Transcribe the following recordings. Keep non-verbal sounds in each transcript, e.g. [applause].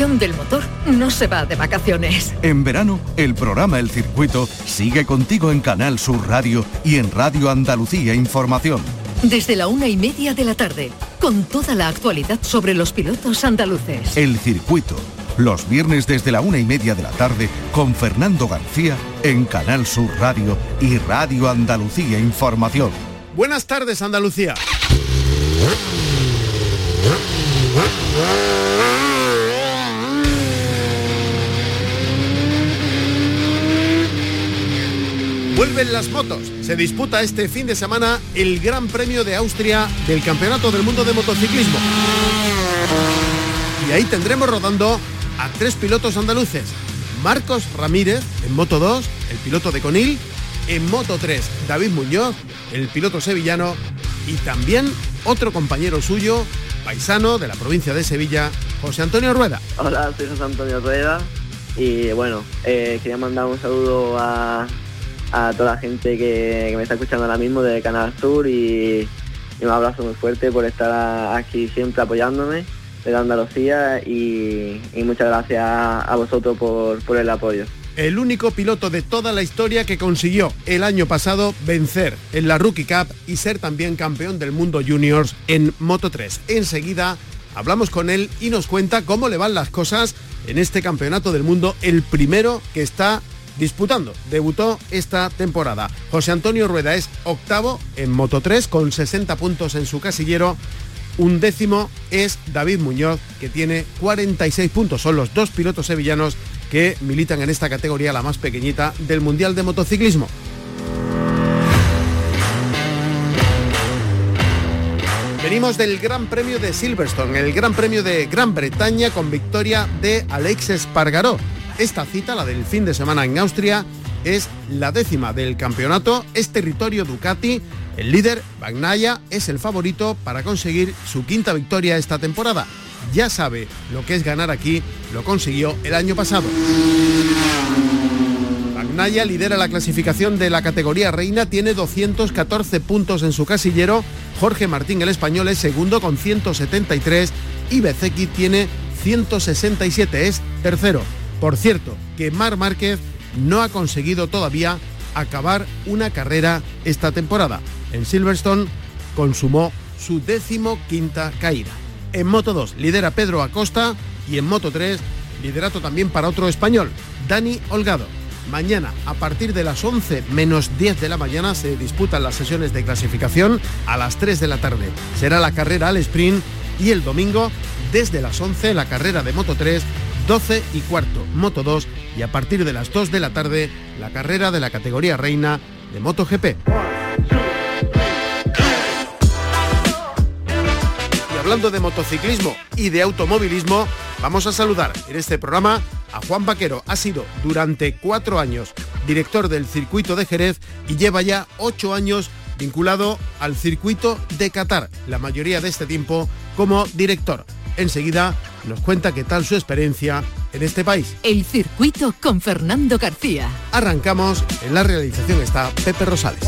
del motor no se va de vacaciones. En verano, el programa El Circuito sigue contigo en Canal Sur Radio y en Radio Andalucía Información. Desde la una y media de la tarde, con toda la actualidad sobre los pilotos andaluces. El Circuito, los viernes desde la una y media de la tarde con Fernando García en Canal Sur Radio y Radio Andalucía Información. Buenas tardes, Andalucía. Vuelven las motos. Se disputa este fin de semana el Gran Premio de Austria del Campeonato del Mundo de Motociclismo. Y ahí tendremos rodando a tres pilotos andaluces. Marcos Ramírez en Moto 2, el piloto de Conil. En Moto 3, David Muñoz, el piloto sevillano. Y también otro compañero suyo, paisano de la provincia de Sevilla, José Antonio Rueda. Hola, soy José Antonio Rueda. Y bueno, eh, quería mandar un saludo a, a toda la gente que, me está escuchando ahora mismo de Canal Sur y, un abrazo muy fuerte por estar aquí siempre apoyándome de Andalucía y, muchas gracias a vosotros por, por el apoyo. El único piloto de toda la historia que consiguió el año pasado vencer en la Rookie Cup y ser también campeón del mundo juniors en Moto 3. Enseguida hablamos con él y nos cuenta cómo le van las cosas en este campeonato del mundo, el primero que está disputando. Debutó esta temporada. José Antonio Rueda es octavo en Moto 3 con 60 puntos en su casillero. Un décimo es David Muñoz, que tiene 46 puntos. Son los dos pilotos sevillanos que militan en esta categoría, la más pequeñita del Mundial de Motociclismo. Venimos del Gran Premio de Silverstone, el Gran Premio de Gran Bretaña con victoria de Alex Espargaró. Esta cita, la del fin de semana en Austria, es la décima del campeonato, es territorio Ducati, el líder, Bagnaya, es el favorito para conseguir su quinta victoria esta temporada. Ya sabe lo que es ganar aquí, lo consiguió el año pasado. Bagnaya lidera la clasificación de la categoría reina, tiene 214 puntos en su casillero, Jorge Martín el español es segundo con 173 y Bezeki tiene 167, es tercero. Por cierto, que Mar Márquez no ha conseguido todavía acabar una carrera esta temporada. En Silverstone consumó su décimo quinta caída. En Moto 2 lidera Pedro Acosta y en Moto 3 liderato también para otro español, Dani Holgado. Mañana, a partir de las 11 menos 10 de la mañana, se disputan las sesiones de clasificación a las 3 de la tarde. Será la carrera al sprint y el domingo, desde las 11, la carrera de Moto 3 12 y cuarto Moto 2 y a partir de las 2 de la tarde la carrera de la categoría reina de MotoGP. Y hablando de motociclismo y de automovilismo, vamos a saludar en este programa a Juan Vaquero. Ha sido durante cuatro años director del circuito de Jerez y lleva ya ocho años vinculado al circuito de Qatar, la mayoría de este tiempo como director. Enseguida nos cuenta qué tal su experiencia en este país. El circuito con Fernando García. Arrancamos, en la realización está Pepe Rosales.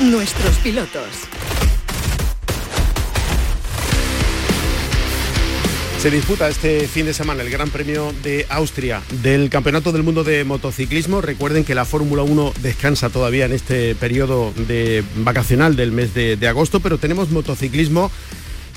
Nuestros pilotos Se disputa este fin de semana el Gran Premio de Austria del Campeonato del Mundo de Motociclismo. Recuerden que la Fórmula 1 descansa todavía en este periodo de vacacional del mes de, de agosto, pero tenemos motociclismo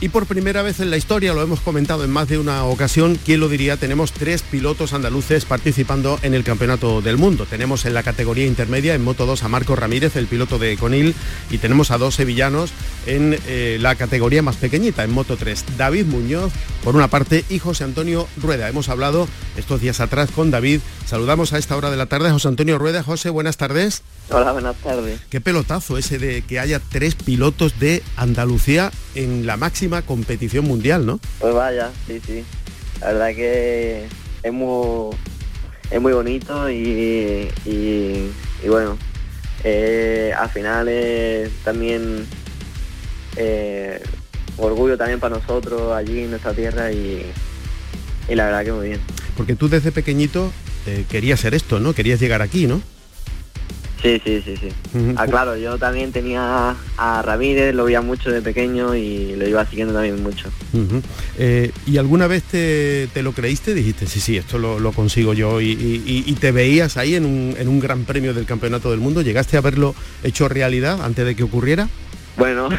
y por primera vez en la historia, lo hemos comentado en más de una ocasión, ¿quién lo diría? Tenemos tres pilotos andaluces participando en el Campeonato del Mundo. Tenemos en la categoría intermedia, en Moto 2, a Marco Ramírez, el piloto de Conil, y tenemos a dos sevillanos en eh, la categoría más pequeñita, en Moto 3. David Muñoz, por una parte, y José Antonio Rueda. Hemos hablado estos días atrás con David. Saludamos a esta hora de la tarde a José Antonio Rueda. José, buenas tardes. Hola, buenas tardes. Qué pelotazo ese de que haya tres pilotos de Andalucía en la máxima competición mundial, ¿no? Pues vaya, sí, sí. La verdad que es muy, es muy bonito y, bueno, eh, al final es también eh, orgullo también para nosotros allí en nuestra tierra y, la verdad que muy bien. Porque tú desde pequeñito eh, querías ser esto, ¿no? Querías llegar aquí, ¿no? Sí, sí, sí, sí. Ah, claro, yo también tenía a Ramírez, lo veía mucho de pequeño y lo iba siguiendo también mucho. Eh, ¿Y alguna vez te, lo creíste? Dijiste, sí, sí, esto lo, consigo yo y, te veías ahí en un, en un gran premio del Campeonato del Mundo. ¿Llegaste a verlo hecho realidad antes de que ocurriera? Bueno,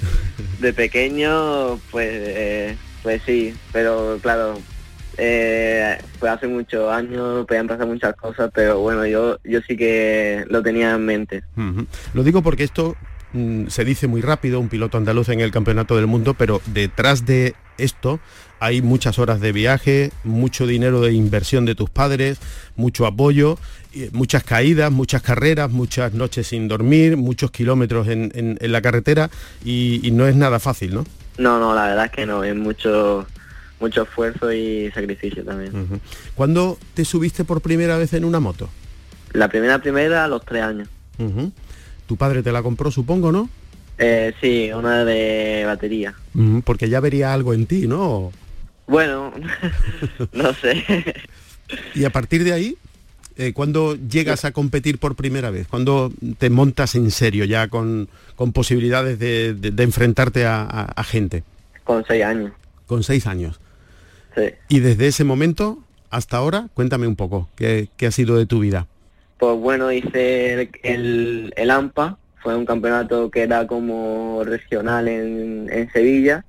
[laughs] de pequeño, pues, eh, pues sí, pero claro, eh, fue hace muchos años, podían pasar muchas cosas, pero bueno, yo, yo sí que lo tenía en mente. Lo digo porque esto mm, se dice muy rápido, un piloto andaluz en el Campeonato del Mundo, pero detrás de esto hay muchas horas de viaje, mucho dinero de inversión de tus padres, mucho apoyo, muchas caídas, muchas carreras, muchas noches sin dormir, muchos kilómetros en, la carretera y, y, no es nada fácil, ¿no? No, no, la verdad es que no, es mucho mucho esfuerzo y sacrificio también. ¿Cuándo te subiste por primera vez en una moto? La primera primera a los tres años. Tu padre te la compró, supongo, ¿no? Eh, sí, una de batería. Porque ya vería algo en ti, ¿no? Bueno, [laughs] no sé. y a partir de ahí, eh, ¿cuándo llegas a competir por primera vez? ¿Cuándo te montas en serio ya con, posibilidades de, enfrentarte a, gente? Con seis años. Con seis años. Y desde ese momento hasta ahora, cuéntame un poco, ¿qué, ha sido de tu vida? Pues bueno, hice el, el, AMPA, fue un campeonato que era como regional en, Sevilla.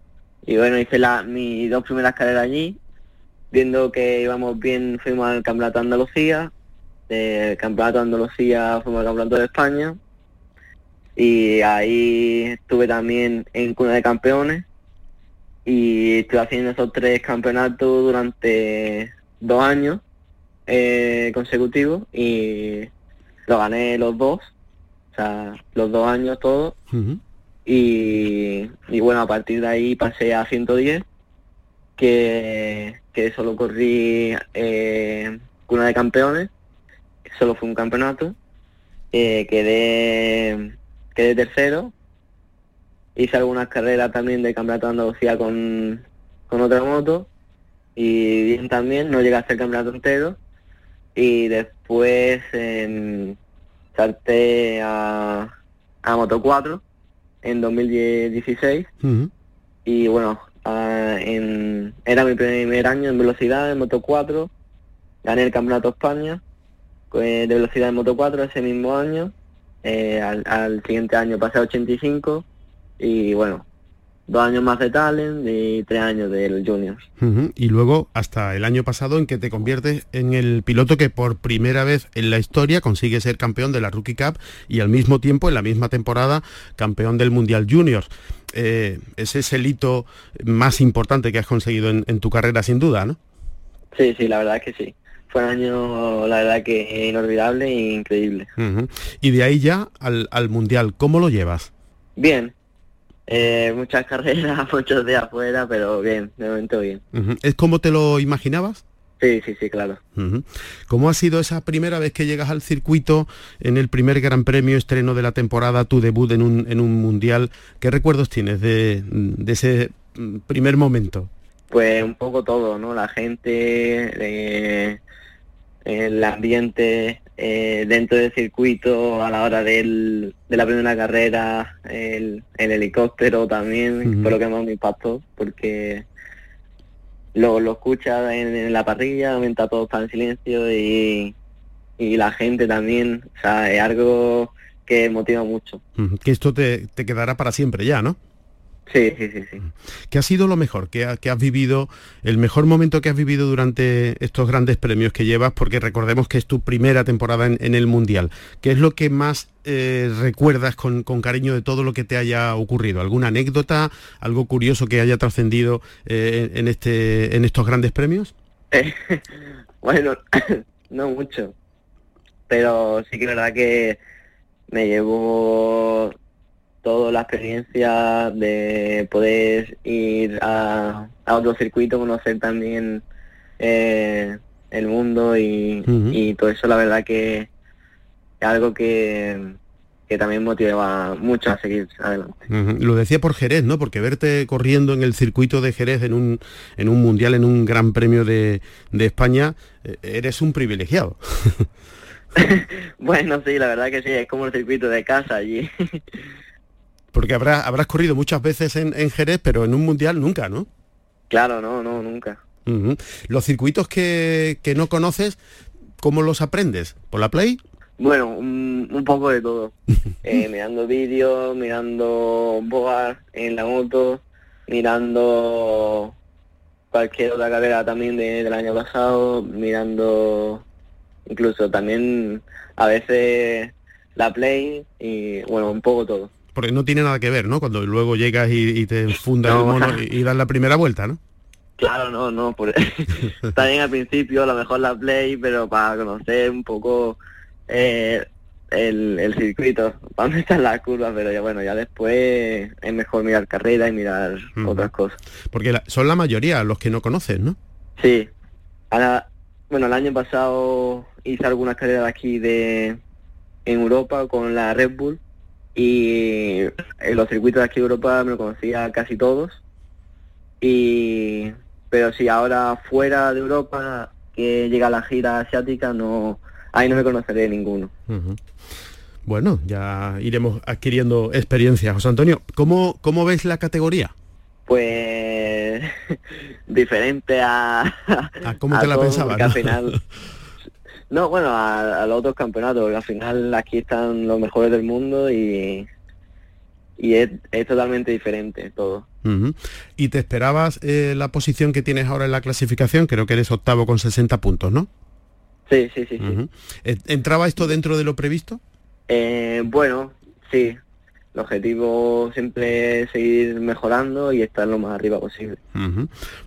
Y bueno, hice la, mis dos primeras carreras allí. Viendo que íbamos bien, fuimos al Campeonato de Andalucía. Del Campeonato de Andalucía fuimos al Campeonato de España. Y ahí estuve también en Cuna de Campeones y estuve haciendo esos tres campeonatos durante dos años eh, consecutivos y lo gané los dos, o sea, los dos años todos. y, bueno, a partir de ahí pasé a 110, que, que solo corrí eh, una de campeones, solo fue un campeonato. Eh, quedé, quedé tercero hice algunas carreras también de campeonato de Andalucía con, otra moto y bien también, no llegué a hacer campeonato entero. Y después eh, salté a, a Moto 4 en 2016 y bueno, en, era mi primer año en velocidad en Moto 4, gané el Campeonato España eh, de velocidad en Moto 4 ese mismo año, eh, al, al siguiente año pasé a 85 y bueno, dos años más de talent y tres años del junior. Y luego hasta el año pasado en que te conviertes en el piloto que por primera vez en la historia consigue ser campeón de la Rookie Cup y al mismo tiempo en la misma temporada campeón del Mundial Junior. Eh, ese es el hito más importante que has conseguido en, tu carrera sin duda, ¿no? Sí, sí, la verdad es que sí. Fue un año, la verdad que inolvidable e increíble. Y de ahí ya al, al Mundial, ¿cómo lo llevas? Bien, eh, muchas carreras, [laughs] muchos días afuera, pero bien, de momento bien. ¿Es como te lo imaginabas? Sí, sí, sí, claro. ¿Cómo ha sido esa primera vez que llegas al circuito en el primer Gran Premio estreno de la temporada, tu debut en un, en un mundial? ¿Qué recuerdos tienes de, de ese mm, primer momento? Pues un poco todo, ¿no? La gente, el ambiente eh, dentro del circuito a la hora de la primera carrera, el, helicóptero también, por lo que más me impactó, porque lo, lo escucha en, la parrilla, mientras todo está en silencio y, y la gente también, o sea, es algo que motiva mucho. Que esto te, te quedará para siempre ya, ¿no? Sí, sí, sí, sí. ¿Qué ha sido lo mejor que, has vivido, el mejor momento que has vivido durante estos grandes premios que llevas? Porque recordemos que es tu primera temporada en, el Mundial. ¿Qué es lo que más eh, recuerdas con, cariño de todo lo que te haya ocurrido? ¿Alguna anécdota, algo curioso que haya trascendido eh, en, este, en estos grandes premios? [laughs] bueno, [coughs] no mucho, pero sí que es verdad que me llevo toda la experiencia de poder ir a, otro circuito, conocer también eh, el mundo y, todo eso, la verdad que es algo que, que también motiva mucho a seguir adelante. Lo decía por Jerez, ¿no? Porque verte corriendo en el circuito de Jerez en un, en un mundial, en un gran premio de, de España, eh, eres un privilegiado. [laughs] [laughs] bueno, sí, la verdad que sí, es como el circuito de casa allí. [laughs] Porque habrás, habrás corrido muchas veces en, Jerez, pero en un mundial nunca, ¿no? Claro, no, no, nunca. Los circuitos que, que, no conoces, ¿cómo los aprendes? ¿Por la Play? Bueno, un, poco de todo. [laughs] Eh, mirando vídeos, mirando boas en la moto, mirando cualquier otra carrera también del año pasado, mirando incluso también a veces la play y bueno, un poco todo. Porque no tiene nada que ver, ¿no? Cuando luego llegas y, te fundas el mono y, das la primera vuelta, ¿no? Claro, no, no, por... [laughs] está bien al principio, a lo mejor la play, pero para conocer un poco eh, el, circuito, [laughs] para dónde están las curvas, pero ya bueno, ya después es mejor mirar carrera y mirar otras cosas. Porque son la mayoría los que no conocen, ¿no? Sí. Ahora, bueno, el año pasado hice algunas carreras aquí de en Europa con la Red Bull y en los circuitos de aquí de Europa me lo conocía casi todos. Y pero si ahora fuera de Europa que llega la gira asiática no ahí no me conoceré ninguno. Bueno, ya iremos adquiriendo experiencia. José Antonio, ¿cómo, cómo ves la categoría? Pues [laughs] diferente a... ¿A cómo te la pensabas? Al final... [laughs] No, bueno, a, los otros campeonatos, al final aquí están los mejores del mundo y, y es, totalmente diferente todo. ¿Y te esperabas eh, la posición que tienes ahora en la clasificación? Creo que eres octavo con 60 puntos, ¿no? Sí, sí, sí. sí. ¿Entraba esto dentro de lo previsto? Eh, bueno, sí. El objetivo siempre es seguir mejorando y estar lo más arriba posible.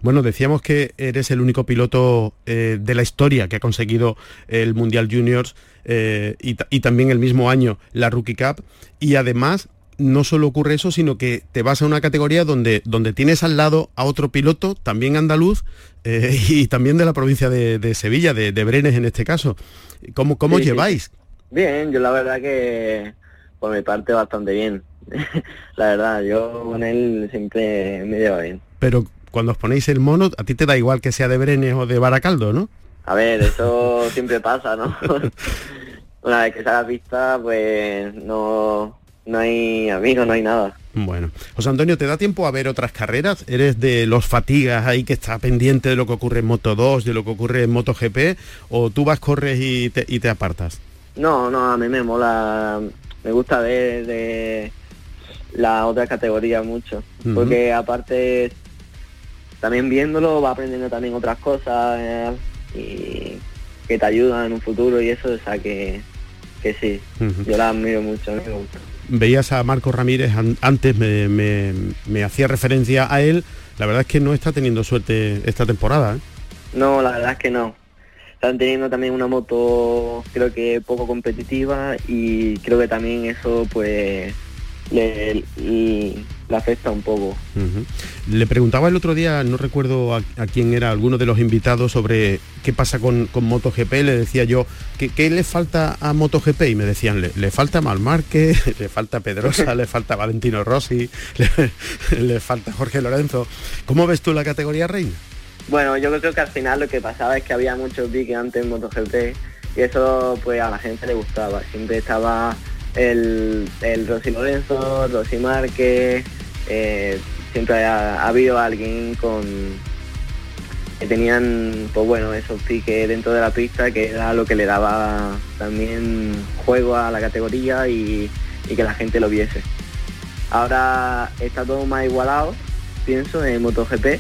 Bueno, decíamos que eres el único piloto eh, de la historia que ha conseguido el Mundial Juniors eh, y, y, también el mismo año la Rookie Cup y además no solo ocurre eso, sino que te vas a una categoría donde, donde tienes al lado a otro piloto, también andaluz, eh, [laughs] y también de la provincia de, Sevilla, de, Brenes en este caso. ¿Cómo, cómo lleváis? Bien, yo la verdad que por mi parte bastante bien. [laughs] la verdad, yo con él siempre me llevo bien. Pero cuando os ponéis el mono, a ti te da igual que sea de Brenes o de Baracaldo, ¿no? A ver, eso [laughs] siempre pasa, ¿no? [laughs] Una vez que se haga pista, pues no, no hay amigos, no hay nada. Bueno, José Antonio, ¿te da tiempo a ver otras carreras? ¿Eres de los fatigas ahí que está pendiente de lo que ocurre en Moto 2, de lo que ocurre en Moto GP? ¿O tú vas, corres y te, y te apartas? No, no, a mí me mola, me gusta ver de la otra categoría mucho, porque aparte también viéndolo va aprendiendo también otras cosas eh, y que te ayudan en un futuro y eso, o sea que, que sí, yo la admiro mucho, me gusta veías a Marco Ramírez antes, me, hacía referencia a él. La verdad es que no está teniendo suerte esta temporada. ¿eh? No, la verdad es que no. Están teniendo también una moto creo que poco competitiva y creo que también eso pues le, afecta un poco. Le preguntaba el otro día, no recuerdo a, quién era, alguno de los invitados sobre qué pasa con, con MotoGP, le decía yo, ¿qué, le falta a MotoGP? Y me decían, le, falta Malmarque, [laughs] le falta Pedrosa, le falta Valentino Rossi, [laughs] le, falta Jorge Lorenzo. ¿Cómo ves tú la categoría reina? Bueno, yo creo que al final lo que pasaba es que había muchos piques antes en MotoGP y eso pues a la gente le gustaba. Siempre estaba el, el Rosy Lorenzo, Rosy Márquez, eh, siempre ha, habido alguien con que tenían pues bueno esos piques dentro de la pista que era lo que le daba también juego a la categoría y, que la gente lo viese. Ahora está todo más igualado, pienso, en MotoGP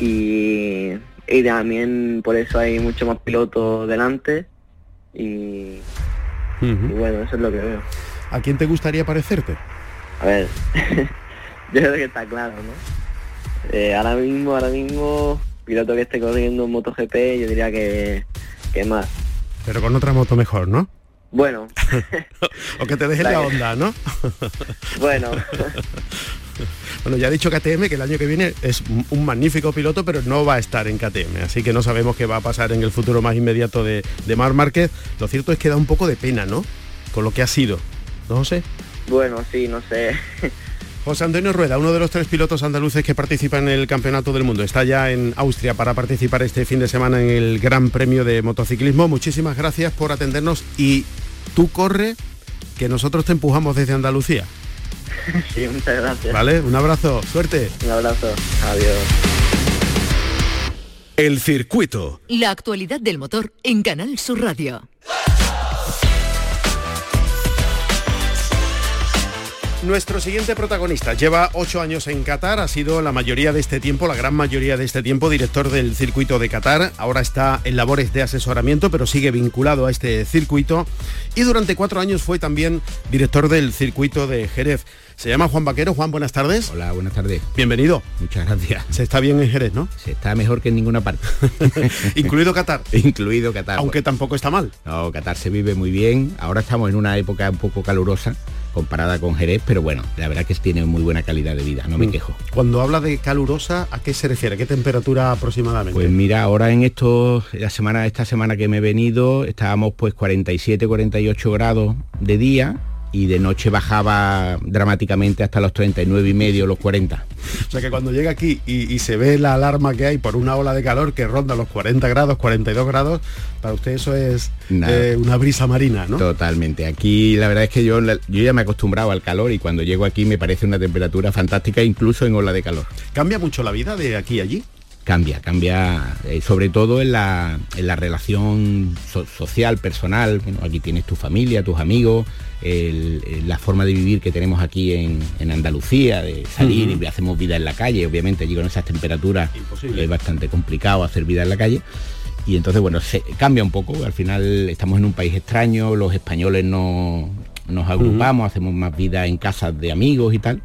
y, y también por eso hay mucho más pilotos delante y y bueno, eso es lo que veo. ¿A quién te gustaría parecerte? A ver, [laughs] yo creo que está claro, ¿no? Eh, ahora mismo, ahora mismo, piloto que esté corriendo en MotoGP, yo diría que, que más. Pero con otra moto mejor, ¿no? Bueno. [laughs] o que te deje la [laughs] onda, ¿no? bueno. Bueno, ya ha dicho KTM que el año que viene es un magnífico piloto, pero no va a estar en KTM, así que no sabemos qué va a pasar en el futuro más inmediato de, de Mar Márquez. Lo cierto es que da un poco de pena, ¿no? Con lo que ha sido, no sé. Bueno, sí, no sé. [laughs] José Antonio Rueda, uno de los tres pilotos andaluces que participan en el Campeonato del Mundo, está ya en Austria para participar este fin de semana en el Gran Premio de Motociclismo. Muchísimas gracias por atendernos y tú corre, que nosotros te empujamos desde Andalucía. [laughs] Sí, muchas gracias. Vale, un abrazo, suerte. Un abrazo, adiós. El circuito. La actualidad del motor en Canal Sur Radio. Nuestro siguiente protagonista lleva ocho años en Qatar, ha sido la mayoría de este tiempo, la gran mayoría de este tiempo, director del circuito de Qatar. Ahora está en labores de asesoramiento, pero sigue vinculado a este circuito. Y durante cuatro años fue también director del circuito de Jerez. Se llama Juan Vaquero. Juan, buenas tardes. Hola, buenas tardes. Bienvenido. Muchas gracias. Se está bien en Jerez, ¿no? Se está mejor que en ninguna parte. [laughs] Incluido Qatar. [laughs] Incluido Qatar. Aunque tampoco está mal. No, Qatar se vive muy bien. Ahora estamos en una época un poco calurosa comparada con Jerez, pero bueno, la verdad que tiene muy buena calidad de vida, no me Mm. quejo. Cuando habla de calurosa, ¿a qué se refiere? ¿Qué temperatura aproximadamente? Pues mira, ahora en estos, la semana, esta semana que me he venido, estábamos pues 47, 48 grados de día y de noche bajaba dramáticamente hasta los 39 y medio, los 40. O sea que cuando llega aquí y, y se ve la alarma que hay por una ola de calor que ronda los 40 grados, 42 grados, para usted eso es eh, una brisa marina, ¿no? Totalmente. Aquí la verdad es que yo, yo ya me he acostumbrado al calor y cuando llego aquí me parece una temperatura fantástica incluso en ola de calor. ¿Cambia mucho la vida de aquí a allí? Cambia, cambia eh, sobre todo en la, en la relación so- social, personal. Bueno, aquí tienes tu familia, tus amigos, el- el- la forma de vivir que tenemos aquí en, en Andalucía, de salir y hacemos vida en la calle. Obviamente allí con esas temperaturas Imposible. es bastante complicado hacer vida en la calle. Y entonces, bueno, se cambia un poco. Al final estamos en un país extraño, los españoles no, nos agrupamos, hacemos más vida en casas de amigos y tal.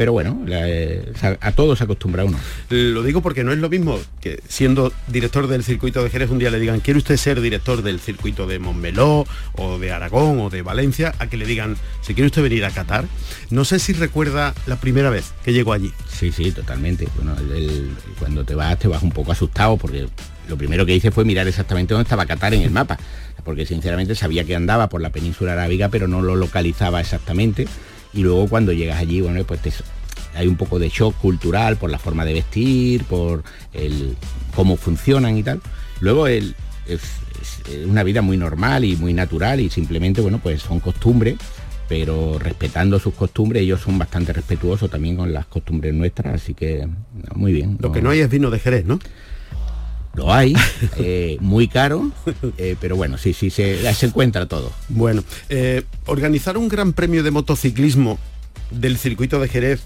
Pero bueno, la- eh, a todos se acostumbra uno. Lo digo porque no es lo mismo que siendo director del circuito de Jerez un día le digan, ¿quiere usted ser director del circuito de Montmeló o de Aragón o de Valencia? A que le digan, ¿se quiere usted venir a Qatar? No sé si recuerda la primera vez que llegó allí. Sí, sí, totalmente. Bueno, el- el- cuando te vas, te vas un poco asustado porque lo primero que hice fue mirar exactamente dónde estaba Qatar en el mapa, porque sinceramente sabía que andaba por la península arábiga, pero no lo localizaba exactamente. Y luego cuando llegas allí, bueno, pues te- hay un poco de shock cultural por la forma de vestir, por el cómo funcionan y tal. Luego el, es, es una vida muy normal y muy natural y simplemente, bueno, pues son costumbres pero respetando sus costumbres, ellos son bastante respetuosos también con las costumbres nuestras, así que no, muy bien. Lo que no hay es vino de Jerez, ¿no? Lo hay, eh, muy caro, eh, pero bueno, sí, sí, se, se encuentra todo. Bueno, eh, organizar un gran premio de motociclismo del circuito de Jerez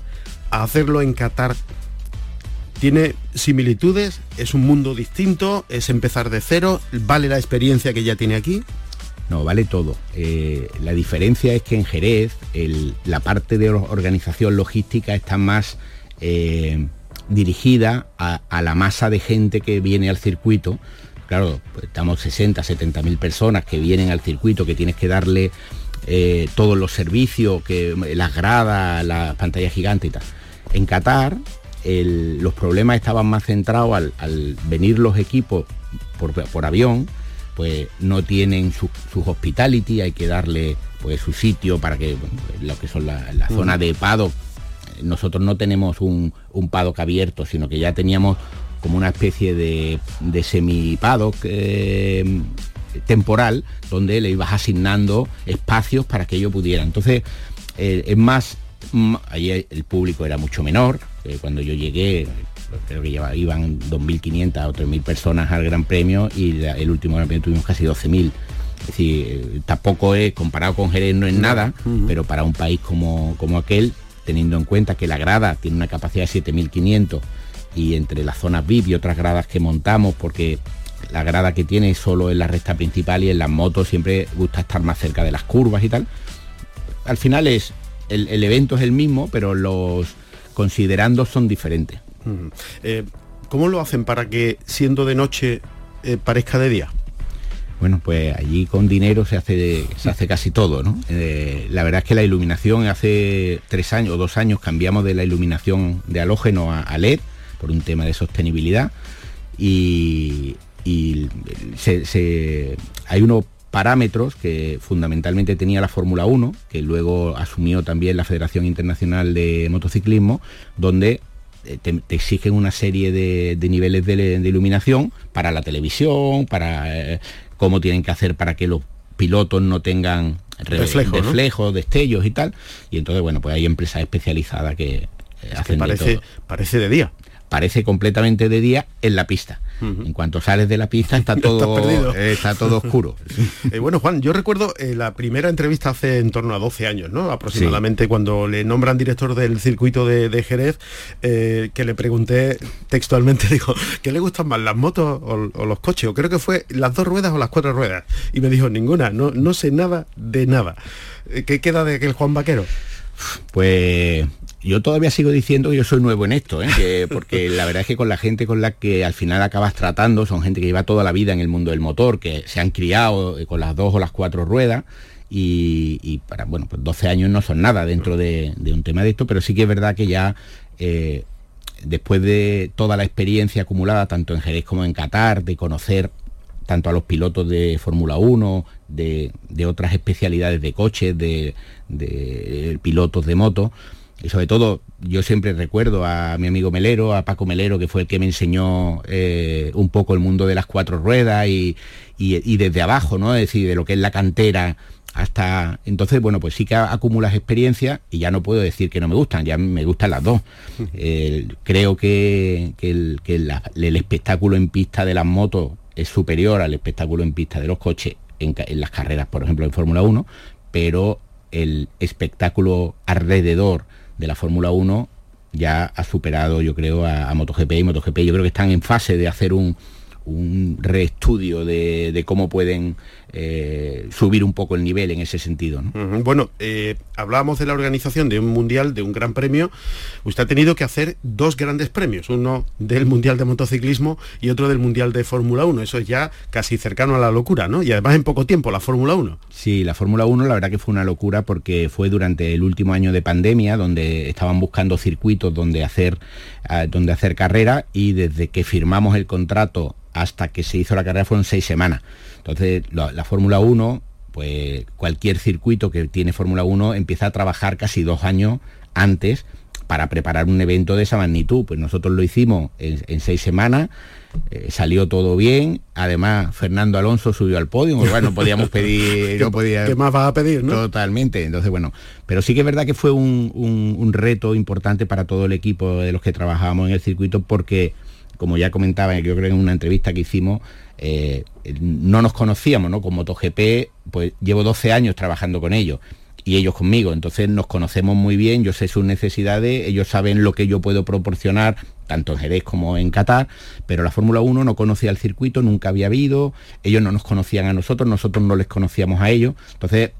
hacerlo en Qatar tiene similitudes, es un mundo distinto, es empezar de cero, vale la experiencia que ya tiene aquí. No, vale todo. Eh, la diferencia es que en Jerez la parte de organización logística está más eh, dirigida a, a la masa de gente que viene al circuito. Claro, pues estamos 60, 70 mil personas que vienen al circuito, que tienes que darle eh, todos los servicios, que las gradas, las pantallas gigantes y tal. En Qatar el- los problemas estaban más centrados al, al venir los equipos por, por avión, pues no tienen su- sus hospitality, hay que darle pues su sitio para que bueno, lo que son la, la zona de paddock. Nosotros no tenemos un, un paddock abierto, sino que ya teníamos como una especie de, de semi paddock eh, temporal donde le ibas asignando espacios para que ellos pudieran. Entonces, eh, es más, mm, ahí el público era mucho menor. eh, cuando yo llegué, creo que lleva- iban 2.500 o 3.000 personas al Gran Premio y la- el último Gran Premio tuvimos casi 12.000. Es decir, eh, tampoco es, comparado con Jerez no es nada, pero para un país como, como aquel, teniendo en cuenta que la grada tiene una capacidad de 7.500 y entre las zonas VIP y otras gradas que montamos, porque la grada que tiene solo en la recta principal y en las motos siempre gusta estar más cerca de las curvas y tal. Al final es, el, el evento es el mismo, pero los considerando son diferentes. Mm. Eh, ¿Cómo lo hacen para que siendo de noche eh, parezca de día? Bueno, pues allí con dinero se hace, se hace casi todo, ¿no? Eh, la verdad es que la iluminación hace tres años o dos años cambiamos de la iluminación de halógeno a, a LED por un tema de sostenibilidad y, y se- se- hay unos parámetros que fundamentalmente tenía la Fórmula 1, que luego asumió también la Federación Internacional de Motociclismo, donde eh, te, exigen una serie de, niveles de, iluminación para la televisión, para eh, cómo tienen que hacer para que los pilotos no tengan reflejos, destellos y tal. Y entonces, bueno, pues hay empresas especializadas que hacen parece, parece de día. Parece completamente de día en la pista. En cuanto sales de la pista está [laughs] todo, está todo oscuro. [laughs] Eh, bueno, Juan, yo recuerdo eh, la primera entrevista hace en torno a 12 años, ¿no? Aproximadamente cuando le nombran director del circuito de, Jerez, eh, que le pregunté textualmente, [laughs] dijo, ¿qué le gustan más, las motos o, los coches? O creo que fue las dos ruedas o las cuatro ruedas. Y me dijo, ninguna, no, no sé nada de nada. ¿Qué queda de aquel Juan Vaquero? Pues yo todavía sigo diciendo que yo soy nuevo en esto, ¿eh? porque la verdad es que con la gente con la que al final acabas tratando, son gente que lleva toda la vida en el mundo del motor, que se han criado con las dos o las cuatro ruedas, y, para, bueno, pues 12 años no son nada dentro de, un tema de esto, pero sí que es verdad que ya eh, después de toda la experiencia acumulada, tanto en Jerez como en Qatar, de conocer tanto a los pilotos de Fórmula 1, de, otras especialidades de coches, de pilotos de moto, y sobre todo yo siempre recuerdo a mi amigo Melero, a Paco Melero, que fue el que me enseñó eh, un poco el mundo de las cuatro ruedas y, desde abajo, ¿no? Es decir, de lo que es la cantera hasta entonces bueno pues sí que acumulas experiencia y ya no puedo decir que no me gustan ya me gustan las dos [laughs] creo que, el, el, espectáculo en pista de las motos es superior al espectáculo en pista de los coches en, en las carreras por ejemplo en Fórmula 1 pero el espectáculo alrededor de la Fórmula 1 ya ha superado, yo creo, a, MotoGP y MotoGP. Yo creo que están en fase de hacer un, un reestudio de, cómo pueden eh, subir un poco el nivel en ese sentido. Bueno, eh, hablábamos de la organización de un mundial, de un gran premio. Usted ha tenido que hacer dos grandes premios, uno del mundial de motociclismo y otro del mundial de Fórmula 1. Eso es ya casi cercano a la locura, ¿no? Y además en poco tiempo, la Fórmula 1. Sí, la Fórmula 1 la verdad que fue una locura porque fue durante el último año de pandemia donde estaban buscando circuitos donde hacer, ah, donde hacer carrera y desde que firmamos el contrato hasta que se hizo la carrera fueron seis semanas. Entonces, la, Fórmula 1, pues cualquier circuito que tiene Fórmula 1 empieza a trabajar casi dos años antes para preparar un evento de esa magnitud. Pues nosotros lo hicimos en, seis semanas, eh, salió todo bien. Además, Fernando Alonso subió al podio, bueno, no podíamos [laughs] pedir... no podía, ¿Qué más vas a pedir, no? Totalmente. Entonces, bueno, pero sí que es verdad que fue un, un reto importante para todo el equipo de los que trabajábamos en el circuito porque como ya comentaba, yo creo en una entrevista que hicimos, eh, no nos conocíamos, ¿no? Con MotoGP, pues llevo 12 años trabajando con ellos y ellos conmigo, entonces nos conocemos muy bien, yo sé sus necesidades, ellos saben lo que yo puedo proporcionar, tanto en Jerez como en Qatar, pero la Fórmula 1 no conocía el circuito, nunca había habido, ellos no nos conocían a nosotros, nosotros no les conocíamos a ellos, entonces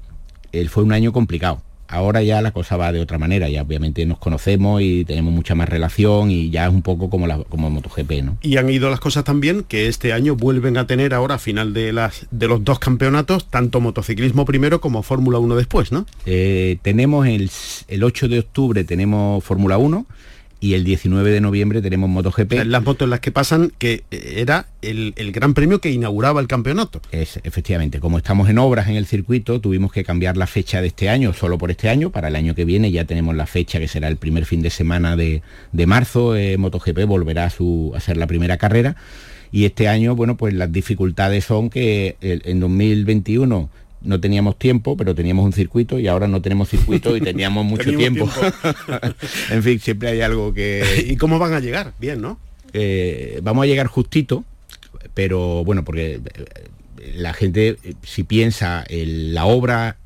él fue un año complicado ahora ya la cosa va de otra manera, ya obviamente nos conocemos y tenemos mucha más relación y ya es un poco como, la, como MotoGP, ¿no? Y han ido las cosas también que este año vuelven a tener ahora a final de, las, de los dos campeonatos, tanto motociclismo primero como Fórmula 1 después, ¿no? Eh, tenemos el, el 8 de octubre tenemos Fórmula 1 y el 19 de noviembre tenemos MotoGP. Las motos en las que pasan, que era el, gran premio que inauguraba el campeonato. Es, efectivamente, como estamos en obras en el circuito, tuvimos que cambiar la fecha de este año, solo por este año, para el año que viene ya tenemos la fecha que será el primer fin de semana de, marzo, eh, MotoGP volverá a, su, a ser la primera carrera. Y este año, bueno, pues las dificultades son que en 2021 no teníamos tiempo, pero teníamos un circuito y ahora no tenemos circuito y teníamos [laughs] mucho tiempo. [laughs] en fin, siempre hay algo que... [laughs] ¿Y cómo van a llegar? Bien, ¿no? Eh, vamos a llegar justito, pero bueno, porque eh, la gente, si piensa, la obra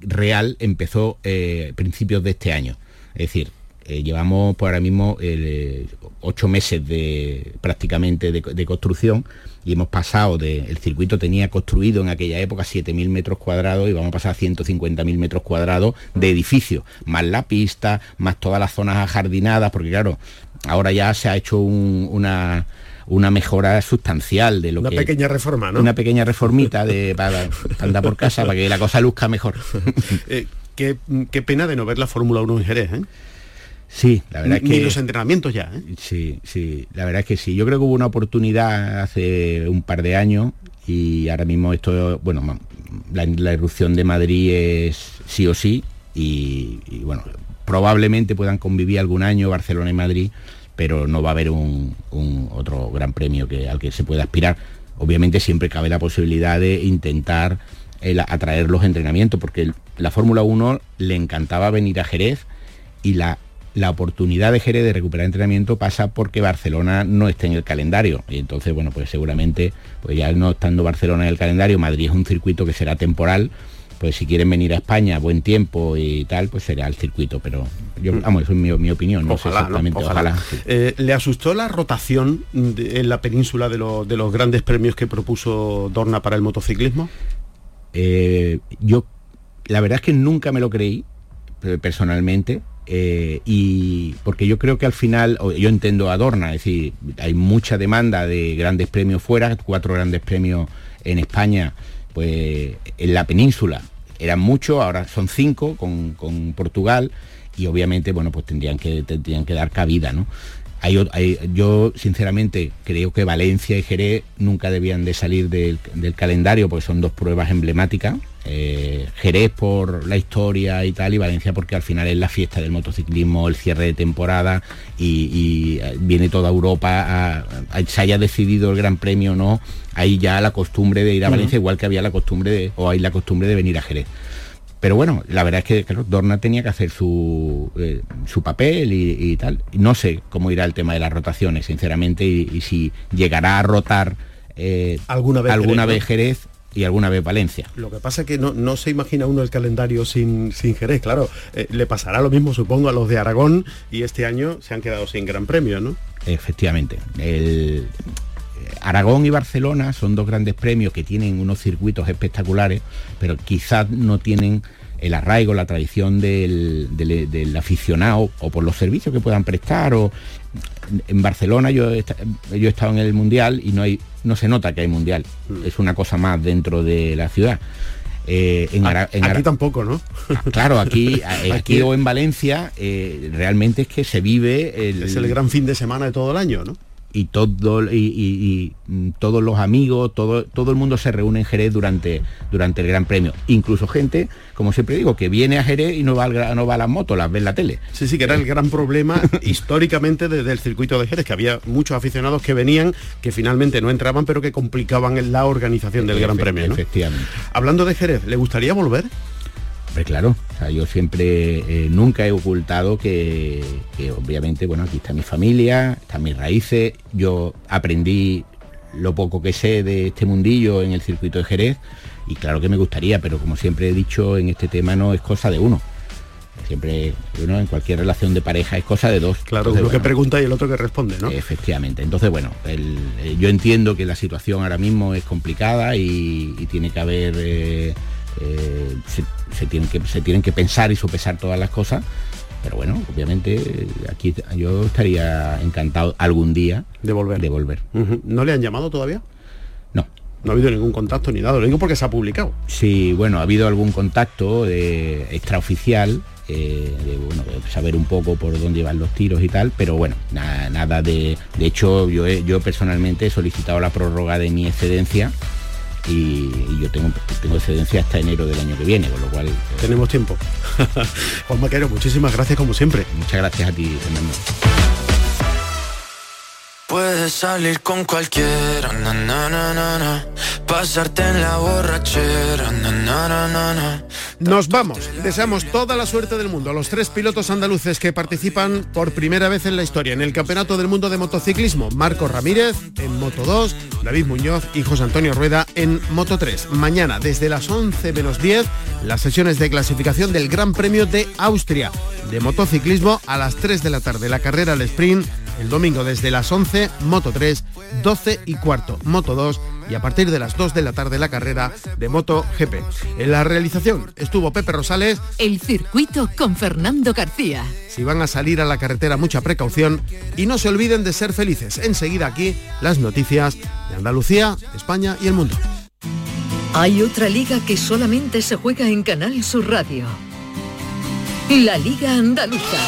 real empezó eh, principios de este año. Es decir, llevamos por ahora mismo ocho meses de prácticamente de construcción y hemos pasado de, el circuito tenía construido en aquella época 7.000 metros cuadrados y vamos a pasar a 150.000 metros cuadrados de edificio, más la pista, más todas las zonas ajardinadas, porque claro, ahora ya se ha hecho una una mejora sustancial de lo una que... Una pequeña reforma, ¿no? Una pequeña reformita de, para andar por casa, para que la cosa luzca mejor. [laughs] Eh, qué, qué, pena de no ver la Fórmula 1 en Jerez, ¿eh? Sí, la verdad es que... Ni los entrenamientos ya, ¿eh? Sí, sí, la verdad es que sí. Yo creo que hubo una oportunidad hace un par de años y ahora mismo esto, bueno, la, la irrupción de Madrid es sí o sí y, bueno, probablemente puedan convivir algún año Barcelona y Madrid, pero no va a haber un, otro gran premio que, al que se pueda aspirar. Obviamente siempre cabe la posibilidad de intentar atraer los entrenamientos, porque la Fórmula 1 le encantaba venir a Jerez y la, la oportunidad de Jerez de recuperar entrenamiento pasa porque Barcelona no esté en el calendario. Y entonces, bueno, pues seguramente, pues ya no estando Barcelona en el calendario, Madrid es un circuito que será temporal pues si quieren venir a España, buen tiempo y tal, pues será el circuito, pero yo, mm. vamos, eso es mi, opinión, no ojalá, sé exactamente, ojalá. Eh, ¿Le asustó la rotación en la península de, de, los grandes premios que propuso Dorna para el motociclismo? Eh, yo, la verdad es que nunca me lo creí, personalmente, eh, y porque yo creo que al final, yo entiendo a Dorna, es decir, hay mucha demanda de grandes premios fuera, cuatro grandes premios en España, pues en la península, eran muchos, ahora son cinco con, Portugal y obviamente, bueno, pues tendrían que, tendrían que dar cabida, ¿no? Yo sinceramente creo que Valencia y Jerez nunca debían de salir del, calendario porque son dos pruebas emblemáticas. Eh, Jerez por la historia y tal y Valencia porque al final es la fiesta del motociclismo, el cierre de temporada y, eh, viene toda Europa a, se haya decidido el Gran Premio o no, hay ya la costumbre de ir a Valencia igual que había la costumbre de, o hay la costumbre de venir a Jerez. Pero bueno, la verdad es que Dorna tenía que hacer su, eh, su papel y, tal. No sé cómo irá el tema de las rotaciones, sinceramente, y, si llegará a rotar eh, alguna vez, alguna Jerez, vez Jerez y alguna vez Valencia. Lo que pasa es que no, se imagina uno el calendario sin, sin Jerez, claro. Eh, le pasará lo mismo, supongo, a los de Aragón y este año se han quedado sin gran premio, ¿no? Efectivamente. El, Aragón y Barcelona son dos grandes premios que tienen unos circuitos espectaculares, pero quizás no tienen el arraigo, la tradición del, aficionado o por los servicios que puedan prestar. O en Barcelona yo he, yo he estado en el mundial y no hay, no se nota que hay mundial. Mm. Es una cosa más dentro de la ciudad. Eh, en, aquí tampoco, ¿no? Ah, claro, aquí, [laughs] eh, aquí, o en Valencia eh, realmente es que se vive Es el gran fin de semana de todo el año, ¿no? Y todo y, mm, todos los amigos todo todo el mundo se reúne en Jerez durante durante el Gran Premio. Incluso gente como siempre digo que viene a Jerez y no va no va a las motos las ve en la tele. Sí sí que era el gran problema [laughs] históricamente desde el circuito de Jerez que había muchos aficionados que venían que finalmente no entraban pero que complicaban la organización del Gran Premio efectivamente. Hablando de Jerez le gustaría volver claro, yo siempre, eh, nunca he ocultado que, obviamente, bueno, aquí está mi familia, están mis raíces, yo aprendí lo poco que sé de este mundillo en el circuito de Jerez y claro que me gustaría, pero como siempre he dicho, en este tema no es cosa de uno. Siempre uno en cualquier relación de pareja es cosa de dos. Claro, uno que pregunta y el otro que responde, ¿no? Efectivamente. Entonces, bueno, eh, yo entiendo que la situación ahora mismo es complicada y, tiene que haber eh, eh, se, tienen que, se tienen que pensar y sopesar todas las cosas. Pero bueno, obviamente aquí yo estaría encantado algún día de volver. De volver. ¿No le han llamado todavía? No. No ha habido ningún contacto ni nada, lo digo porque se ha publicado. Sí, bueno, ha habido algún contacto de extraoficial, eh, de, bueno, saber un poco por dónde van los tiros y tal, pero bueno, nada, nada de... De hecho, yo, yo personalmente he solicitado la prórroga de mi excedencia y, yo tengo, tengo excedencia hasta enero del año que viene, con lo cual... Eh, Tenemos tiempo. [laughs] Juan Maquero, muchísimas gracias como siempre. Muchas gracias a ti, Fernando. Puedes salir con cualquiera, pasarte en la borrachera, Nos vamos. Deseamos toda la suerte del mundo a los tres pilotos andaluces que participan por primera vez en la historia en el Campeonato del Mundo de Motociclismo. Marco Ramírez en Moto 2, David Muñoz y José Antonio Rueda en Moto 3. Mañana, desde las 11 menos 10, las sesiones de clasificación del Gran Premio de Austria de motociclismo a las 3 de la tarde. La carrera al sprint el domingo desde las 11, Moto 3, 12 y cuarto, Moto 2 y a partir de las 2 de la tarde la carrera de Moto GP. En la realización estuvo Pepe Rosales. El circuito con Fernando García. Si van a salir a la carretera, mucha precaución y no se olviden de ser felices. Enseguida aquí las noticias de Andalucía, España y el mundo. Hay otra liga que solamente se juega en Canal Sur Radio. La Liga Andaluza.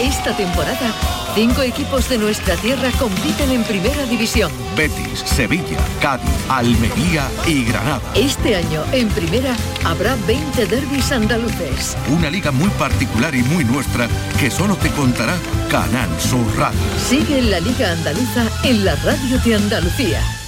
Esta temporada Cinco equipos de nuestra tierra compiten en Primera División. Betis, Sevilla, Cádiz, Almería y Granada. Este año, en Primera, habrá 20 derbis andaluces. Una liga muy particular y muy nuestra que solo te contará Canal Sur Radio. Sigue la Liga Andaluza en la radio de Andalucía.